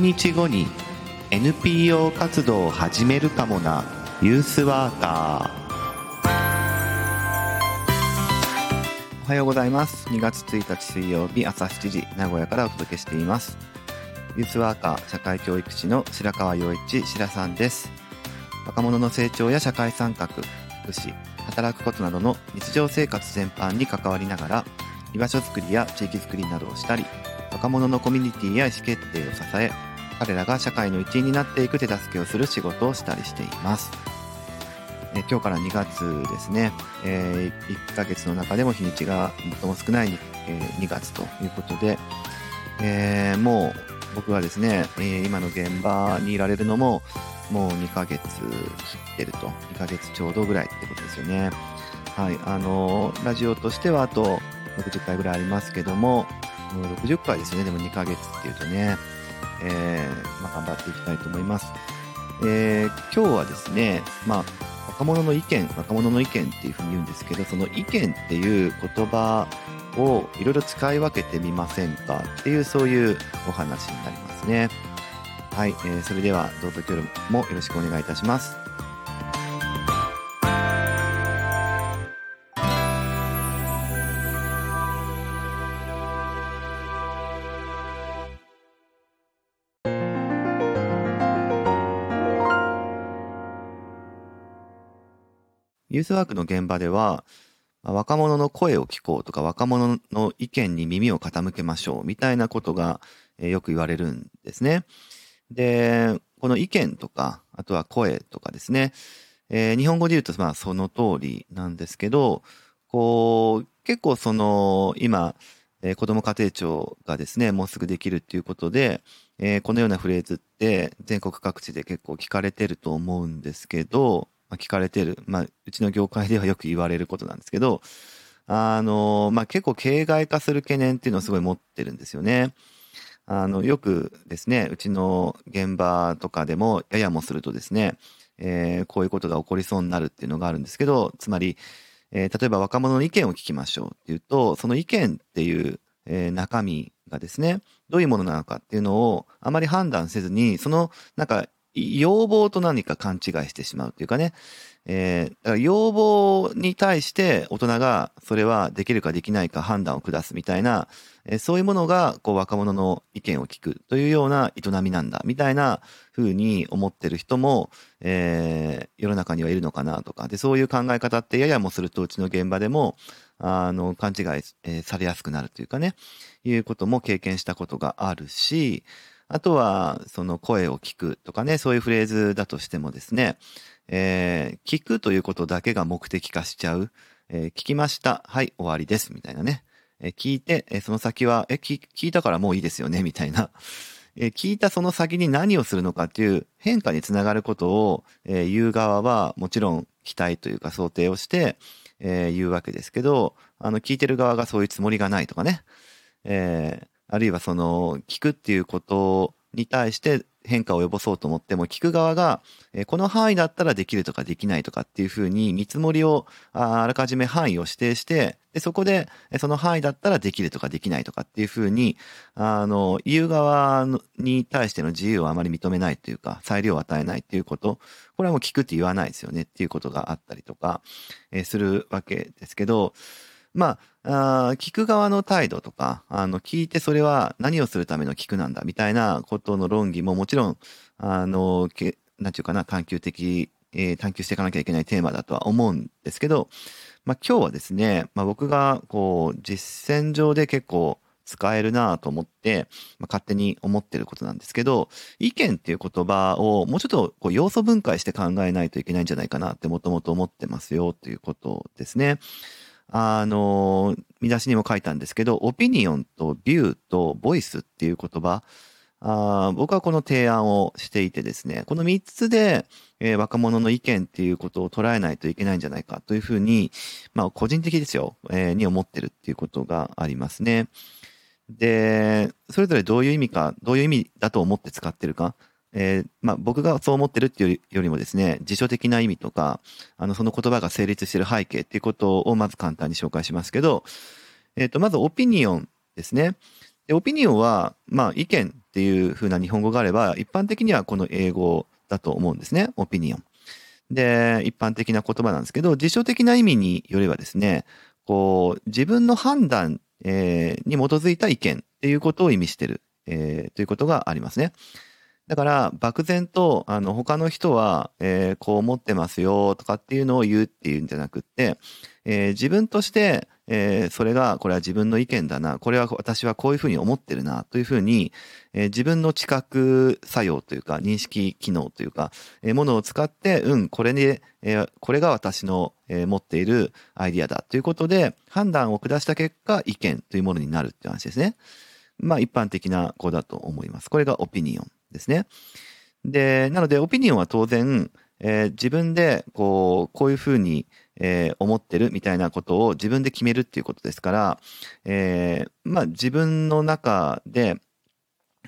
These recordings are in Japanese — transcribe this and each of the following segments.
日後に NPO 活動を始めるかもな。ユースワーカー。おはようございます。2月1日水曜日朝7時名古屋からお届けしています。ユースワーカー社会教育士の白川陽一白さんです。若者の成長や社会参画福祉働くことなどの日常生活全般に関わりながら居場所づくりや地域づくりなどをしたり若者のコミュニティや意思決定を支え彼らが社会の一員になっていく手助けをする仕事をしたりしています。え今日から2月ですね、えー、1ヶ月の中でも日にちが最も少ない 2,、えー、2月ということで、えー、もう僕はですね、え今の現場にいられるのももう2ヶ月切ってると。2ヶ月ちょうどぐらいってことですよね。はいあのラジオとしてはあと60回ぐらいありますけども60回ですね。でも2ヶ月っていうとね、えー、まあ、頑張っていきたいと思います、えー、今日はですねまあ若者の意見若者の意見っていうふうに言うんですけどその意見っていう言葉をいろいろ使い分けてみませんかっていうそういうお話になりますね。はい、えー、それではどうぞ今日もよろしくお願いいたします。ユースワークの現場では、若者の声を聞こうとか、若者の意見に耳を傾けましょうみたいなことが、よく言われるんですね。で、この意見とか、あとは声とかですね、えー、日本語で言うと、まあ、その通りなんですけど、こう、結構その、今、えー、子ども家庭庁がですね、もうすぐできるっていうことで、えー、このようなフレーズって全国各地で結構聞かれてると思うんですけど、ま、聞かれてる、まあ、うちの業界ではよく言われることなんですけど、あの、まあ、結構形骸化する懸念っていうのをすごい持ってるんですよね。あの、よくですね、うちの現場とかでも、ややもするとですね、えー、こういうことが起こりそうになるっていうのがあるんですけど、つまり、えー、例えば若者の意見を聞きましょうっていうと、その意見っていう、えー、中身がですね、どういうものなのかっていうのをあまり判断せずに、そのなんか要望と何か勘違いしてしまうっていうかね、えー、だから要望に対して大人がそれはできるかできないか判断を下すみたいな、えー、そういうものがこう若者の意見を聞くというような営みなんだみたいな風に思ってる人も、えー、世の中にはいるのかなとか。でそういう考え方ってややもするとうちの現場でもあの勘違い、え、されやすくなるというかね。いうことも経験したことがあるしあとは、その声を聞くとかね、そういうフレーズだとしてもですね、えー、聞くということだけが目的化しちゃう。えー、聞きました。はい、終わりです。みたいなね。えー、聞いて、えその先は、え聞、いたからもういいですよね。みたいな。え聞いたその先に何をするのかっていう変化につながることを、え言う側はもちろん期待というか想定をして、え言うわけですけど、あの、聞いてる側がそういうつもりがないとかね。え、あるいはその聞くっていうことに対して変化を及ぼそうと思っても聞く側が、この範囲だったらできるとかできないとかっていうふうに見積もりをあらかじめ範囲を指定してでそこでその範囲だったらできるとかできないとかっていうふうにあの言う側に対しての自由をあまり認めないというか裁量を与えないっていうことこれはもう聞くって言わないですよねっていうことがあったりとか、するわけですけどまあ、あ聞く側の態度とか、あの、聞いてそれは何をするための聞くなんだみたいなことの論議ももちろん、あの、けなんていうかな、探求的、えー、探求していかなきゃいけないテーマだとは思うんですけど、まあ今日はですね、まあ僕がこう、実践上で結構使えるなと思って、まあ、勝手に思ってることなんですけど、意見っていう言葉をもうちょっとこう要素分解して考えないといけないんじゃないかなってもともと思ってますよということですね。あの、見出しにも書いたんですけど、オピニオンとビューとボイスっていう言葉、あ僕はこの提案をしていてですね、この3つで、えー、若者の意見っていうことを捉えないといけないんじゃないかというふうに、まあ個人的ですよ、えー、に思ってるっていうことがありますね。で、それぞれどういう意味か、どういう意味だと思って使ってるか、えー、まあ、僕がそう思ってるっていうよりもですね、辞書的な意味とか、あの、その言葉が成立している背景っていうことをまず簡単に紹介しますけど、えっ、ー、と、まずオピニオンですね。で、オピニオンは、まあ、意見っていう風な日本語があれば、一般的にはこの英語だと思うんですね。オピニオン。で、一般的な言葉なんですけど、辞書的な意味によればですね、こう、自分の判断、えー、に基づいた意見っていうことを意味してる、えー、ということがありますね。だから、漠然と、あの、他の人は、えー、こう思ってますよとかっていうのを言うっていうんじゃなくって、えー、自分として、えー、それが、これは自分の意見だな、これは私はこういうふうに思ってるな、というふうに、えー、自分の知覚作用というか、認識機能というか、えー、ものを使って、うん、これで、えー、これが私の、えー、持っているアイディアだということで、判断を下した結果、意見というものになるっていう話ですね。まあ、一般的な子だと思います。これがオピニオン。ですね。で、なので、オピニオンは当然、えー、自分で、こう、こういうふうに、えー、思ってるみたいなことを自分で決めるっていうことですから、えー、まあ、自分の中で、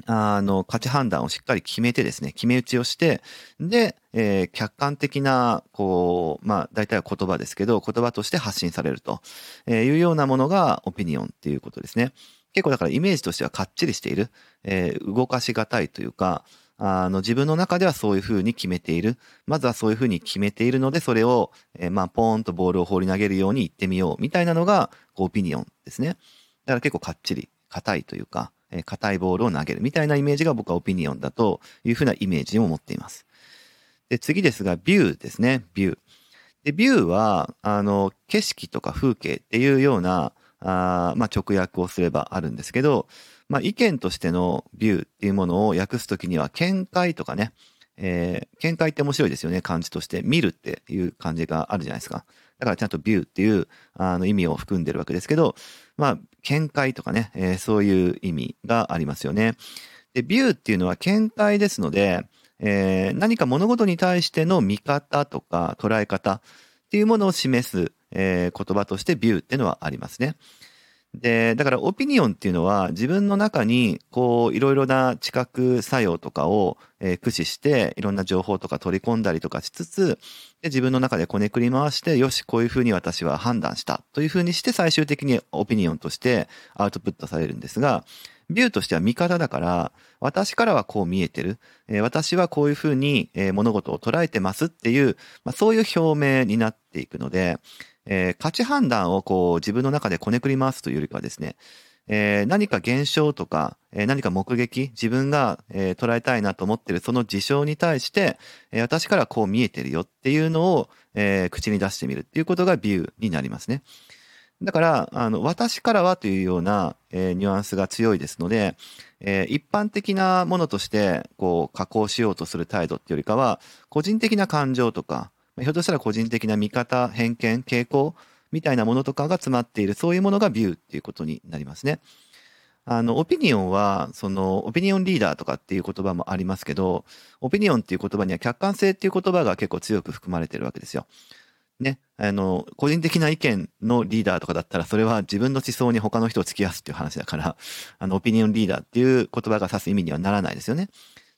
あの、価値判断をしっかり決めてですね、決め打ちをして、で、えー、客観的な、こう、まあ、大体は言葉ですけど、言葉として発信されるというようなものがオピニオンっていうことですね。結構だからイメージとしてはかっちりしている、えー、動かしがたいというか、あの、自分の中ではそういうふうに決めている。まずはそういうふうに決めているので、それを、えー、まあ、ポーンとボールを放り投げるように言ってみよう、みたいなのが、オピニオンですね。だから結構かっちり、硬いというか、えー、硬いボールを投げるみたいなイメージが僕はオピニオンだというふうなイメージを持っています。で、次ですが、ビューですね、ビュー。で、ビューは、あの、景色とか風景っていうような、あまあ、直訳をすればあるんですけど、まあ、意見としてのビューっていうものを訳すときには、見解とかね、えー、見解って面白いですよね、漢字として。見るっていう漢字があるじゃないですか。だからちゃんとビューっていうあの意味を含んでるわけですけど、まあ、見解とかね、えー、そういう意味がありますよね。で、ビューっていうのは見解ですので、えー、何か物事に対しての見方とか捉え方っていうものを示すえー、言葉としてビューっていうのはありますね。で、だからオピニオンっていうのは自分の中にこういろいろな知覚作用とかを、えー、駆使していろんな情報とか取り込んだりとかしつつで自分の中でこねくり回してよしこういうふうに私は判断したというふうにして最終的にオピニオンとしてアウトプットされるんですがビューとしては味方だから、私からはこう見えてる。えー、私はこういうふうに、えー、物事を捉えてますっていう、まあ、そういう表明になっていくので、えー、価値判断をこう自分の中でこねくり回すというよりかはですね、えー、何か現象とか、えー、何か目撃、自分が、えー、捉えたいなと思ってるその事象に対して、えー、私からこう見えてるよっていうのを、えー、口に出してみるっていうことがビューになりますね。だから、あの、私からはというような、えー、ニュアンスが強いですので、えー、一般的なものとして、こう、加工しようとする態度っていうよりかは、個人的な感情とか、ひょっとしたら個人的な見方、偏見、傾向みたいなものとかが詰まっている、そういうものがビューっていうことになりますね。あの、オピニオンは、その、オピニオンリーダーとかっていう言葉もありますけど、オピニオンっていう言葉には客観性っていう言葉が結構強く含まれてるわけですよ。ね、あの、個人的な意見のリーダーとかだったら、それは自分の思想に他の人を突き合わすっていう話だから、あの、オピニオンリーダーっていう言葉が指す意味にはならないですよね。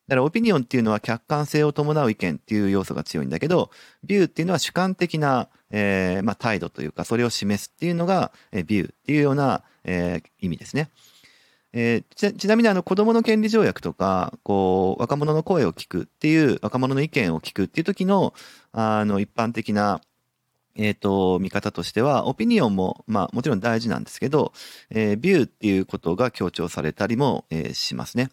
だからオピニオンっていうのは客観性を伴う意見っていう要素が強いんだけど、ビューっていうのは主観的な、えー、まあ、態度というか、それを示すっていうのが、えー、ビューっていうような、えー、意味ですね。えー、ちなみにあの子供の権利条約とか、こう、若者の声を聞くっていう、若者の意見を聞くっていう時の、あの、一般的な、えっ、ー、と、見方としては、オピニオンも、まあ、もちろん大事なんですけど、えー、ビューっていうことが強調されたりも、えー、しますね。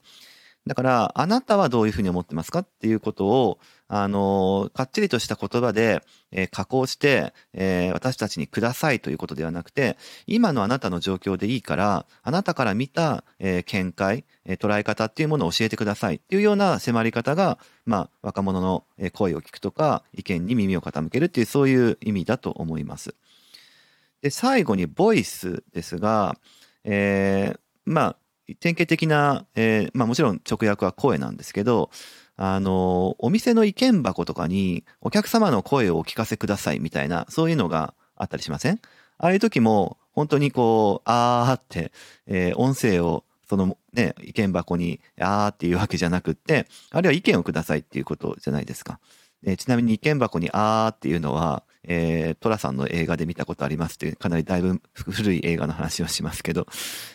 だから、あなたはどういうふうに思ってますかっていうことを、あの、かっちりとした言葉で、えー、加工して、えー、私たちにくださいということではなくて、今のあなたの状況でいいから、あなたから見た、えー、見解、え捉え方っていうものを教えてくださいっていうような迫り方が、まあ、若者の声を聞くとか、意見に耳を傾けるっていう、そういう意味だと思います。で、最後に、ボイスですが、えまあ、典型的な、えまあもちろん直訳は声なんですけど、あの、お店の意見箱とかにお客様の声をお聞かせくださいみたいな、そういうのがあったりしません？ああいう時も、本当にこう、あーって、えー、音声をそのね、意見箱に、あーっていうわけじゃなくって、あるいは意見をくださいっていうことじゃないですか。えー、ちなみに意見箱にあーっていうのは、えー、トラさんの映画で見たことありますっていう、かなりだいぶ古い映画の話をしますけど、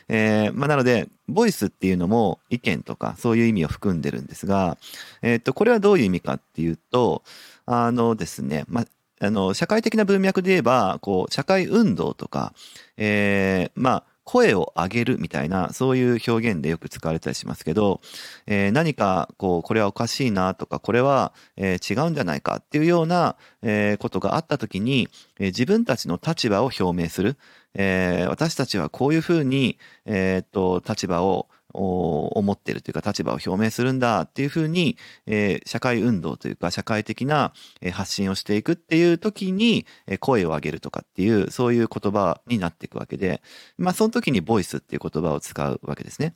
えー、まあ、なので、ボイスっていうのも意見とかそういう意味を含んでるんですが、えっ、と、これはどういう意味かっていうと、あのですね、まあ、あの、社会的な文脈で言えば、こう、社会運動とか、えー、まあ、声を上げるみたいな、そういう表現でよく使われたりしますけど、えー、何か、こう、これはおかしいなとか、これは、えー、違うんじゃないかっていうような、えー、ことがあったときに、えー、自分たちの立場を表明する。えー、私たちはこういうふうに、えー、っと、立場を思っているというか立場を表明するんだっていうふうに、えー、社会運動というか社会的な発信をしていくっていう時に声を上げるとかっていうそういう言葉になっていくわけで、まあその時にボイスっていう言葉を使うわけですね。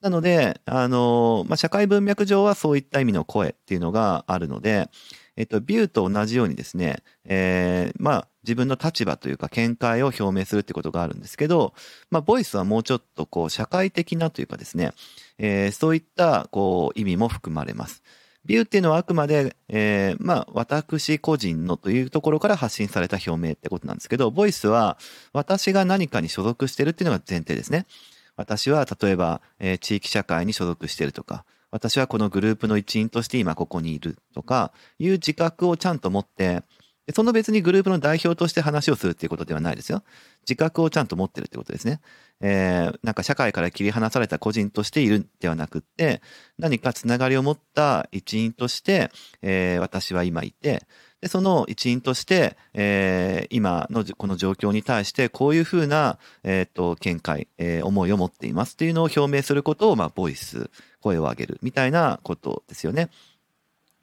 なので、あの、まあ、社会文脈上はそういった意味の声っていうのがあるので、えっと、ビューと同じようにですね、えー、まあ、自分の立場というか見解を表明するってことがあるんですけど、まあ、ボイスはもうちょっとこう、社会的なというかですね、えー、そういったこう、意味も含まれます。ビューっていうのはあくまで、えー、まあ、私個人のというところから発信された表明ってことなんですけど、ボイスは私が何かに所属してるっていうのが前提ですね。私は例えば、えー、地域社会に所属してるとか、私はこのグループの一員として今ここにいるとかいう自覚をちゃんと持って、その別にグループの代表として話をするっていうことではないですよ。自覚をちゃんと持ってるってことですね。えー、なんか社会から切り離された個人としているんではなくって、何かつながりを持った一員として、えー、私は今いて、で、その一員として、えー、今のこの状況に対して、こういうふうな、えっ、ー、と、見解、えー、思いを持っていますっていうのを表明することを、まあ、ボイス、声を上げるみたいなことですよね。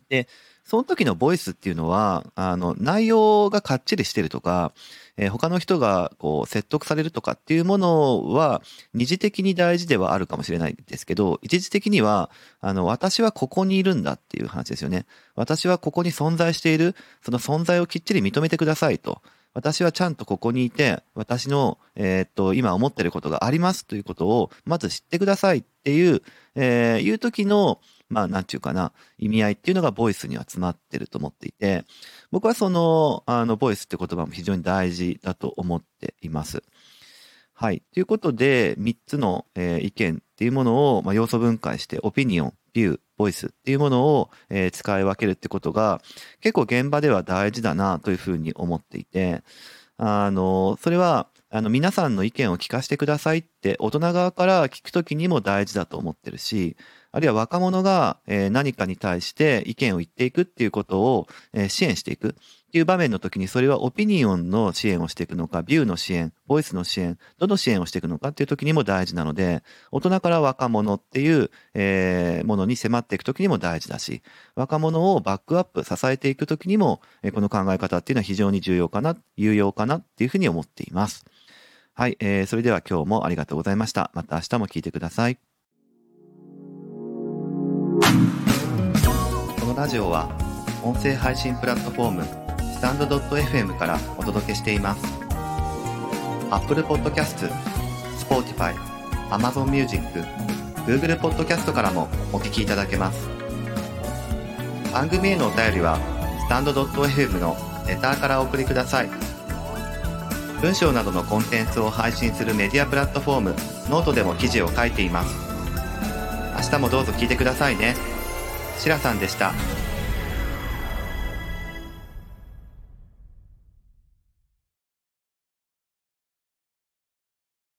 で、その時のボイスっていうのは、あの、内容がかっちりしてるとか、えー、他の人がこう説得されるとかっていうものは二次的に大事ではあるかもしれないですけど、一時的には、あの、私はここにいるんだっていう話ですよね。私はここに存在している、その存在をきっちり認めてくださいと。私はちゃんとここにいて、私の、えー、っと、今思ってることがありますということを、まず知ってくださいっていう、えー、いう時の、まあ、なんていうかな、意味合いっていうのがボイスには詰まってると思っていて、僕はその、あの、ボイスって言葉も非常に大事だと思っています。はい。ということで、3つの、えー、意見っていうものを、まあ、要素分解して、オピニオン、ビュー、ボイスっていうものを、えー、使い分けるってことが、結構現場では大事だなというふうに思っていて、あの、それは、あの、皆さんの意見を聞かせてくださいって大人側から聞くときにも大事だと思ってるし、あるいは若者が何かに対して意見を言っていくっていうことを支援していくっていう場面の時にそれはオピニオンの支援をしていくのか、ビューの支援、ボイスの支援、どの支援をしていくのかっていう時にも大事なので、大人から若者っていうものに迫っていく時にも大事だし、若者をバックアップ、支えていく時にもこの考え方っていうのは非常に重要かな、有用かなっていうふうに思っています。はい、えー、それでは今日もありがとうございました。また明日も聞いてください。このラジオは音声配信プラットフォームスタンド .fm からお届けしています Apple Podcast、Spotify、Amazon Music、Google Podcast からもお聞きいただけます番組へのお便りはスタンド .fm のレターからお送りください文章などのコンテンツを配信するメディアプラットフォームノートでも記事を書いています明日もどうぞ聞いてくださいね。しらさんでした。